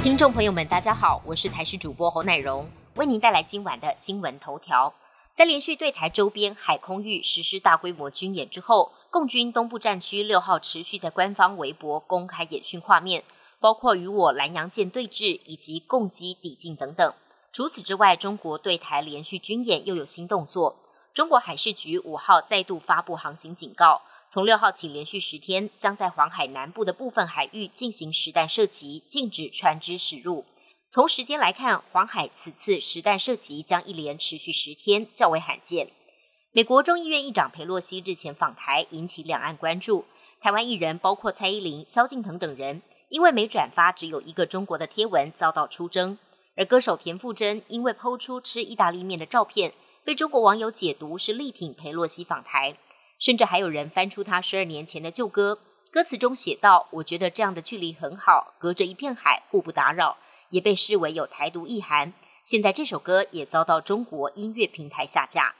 听众朋友们，大家好，我是台视主播侯乃荣，为您带来今晚的新闻头条。在连续对台周边海空域实施大规模军演之后，共军东部战区六号持续在官方微博公开演训画面，包括与我南洋舰对峙以及共机抵近等等。除此之外，中国对台连续军演又有新动作。中国海事局五号再度发布航行警告，从六号起连续十天将在黄海南部的部分海域进行实弹射击，禁止船只驶入。从时间来看，黄海此次实弹射击将一连持续十天，较为罕见。美国众议院议长佩洛西日前访台，引起两岸关注。台湾艺人包括蔡依林、萧敬腾等人，因为没转发只有一个中国的贴文，遭到出征。而歌手田馥甄因为抛出吃意大利面的照片，被中国网友解读是力挺佩洛西访台，甚至还有人翻出他十二年前的旧歌，歌词中写道：“我觉得这样的距离很好，隔着一片海，互不打扰。”也被视为有台独意涵。现在这首歌也遭到中国音乐平台下架。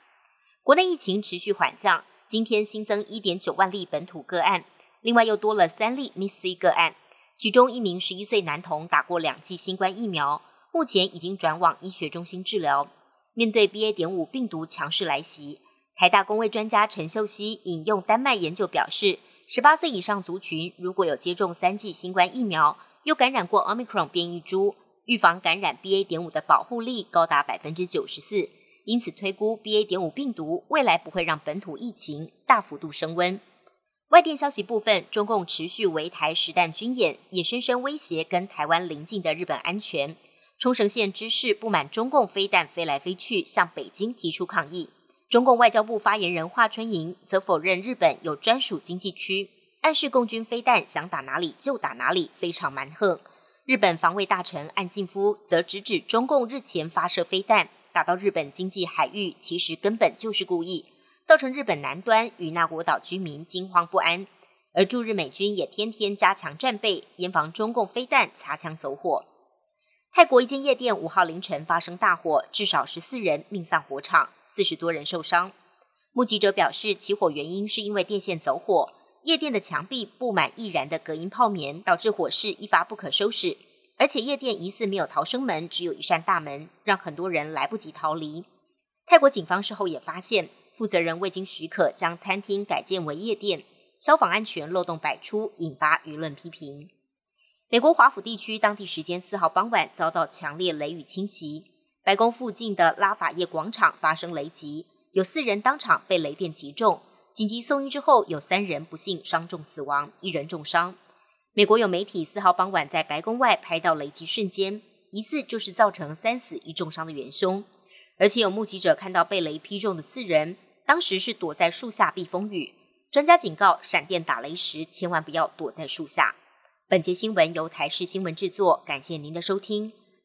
国内疫情持续缓降，今天新增一点九万例本土个案，另外又多了三例 Miss C 个案，其中一名十一岁男童打过两剂新冠疫苗，目前已经转往医学中心治疗。面对 BA. 点五病毒强势来袭，台大公卫专家陈秀熙引用丹麦研究表示，十八岁以上族群如果有接种三剂新冠疫苗，又感染过 Omicron 变异株，预防感染 BA. 点五的保护力高达百分之九十四。因此，推估 BA. 点五病毒未来不会让本土疫情大幅度升温。外电消息部分，中共持续围台实弹军演，也深深威胁跟台湾邻近的日本安全。冲绳县知事不满中共飞弹飞来飞去，向北京提出抗议。中共外交部发言人华春莹则否认日本有专属经济区，暗示共军飞弹想打哪里就打哪里，非常蛮横。日本防卫大臣岸信夫则直指中共日前发射飞弹。打到日本经济海域，其实根本就是故意，造成日本南端与那国岛居民惊慌不安。而驻日美军也天天加强战备，严防中共飞弹擦枪走火。泰国一间夜店五号凌晨发生大火，至少十四人命丧火场，四十多人受伤。目击者表示，起火原因是因为电线走火，夜店的墙壁布满易燃的隔音泡棉，导致火势一发不可收拾。而且夜店疑似没有逃生门，只有一扇大门，让很多人来不及逃离。泰国警方事后也发现，负责人未经许可将餐厅改建为夜店，消防安全漏洞百出，引发舆论批评。美国华府地区当地时间四号傍晚遭到强烈雷雨侵袭，白宫附近的拉法叶广场发生雷击，有四人当场被雷电击中，紧急送医之后，有三人不幸伤重死亡，一人重伤。美国有媒体四号傍晚在白宫外拍到雷击瞬间，疑似就是造成三死一重伤的元凶。而且有目击者看到被雷劈中的四人，当时是躲在树下避风雨。专家警告，闪电打雷时千万不要躲在树下。本节新闻由台视新闻制作，感谢您的收听。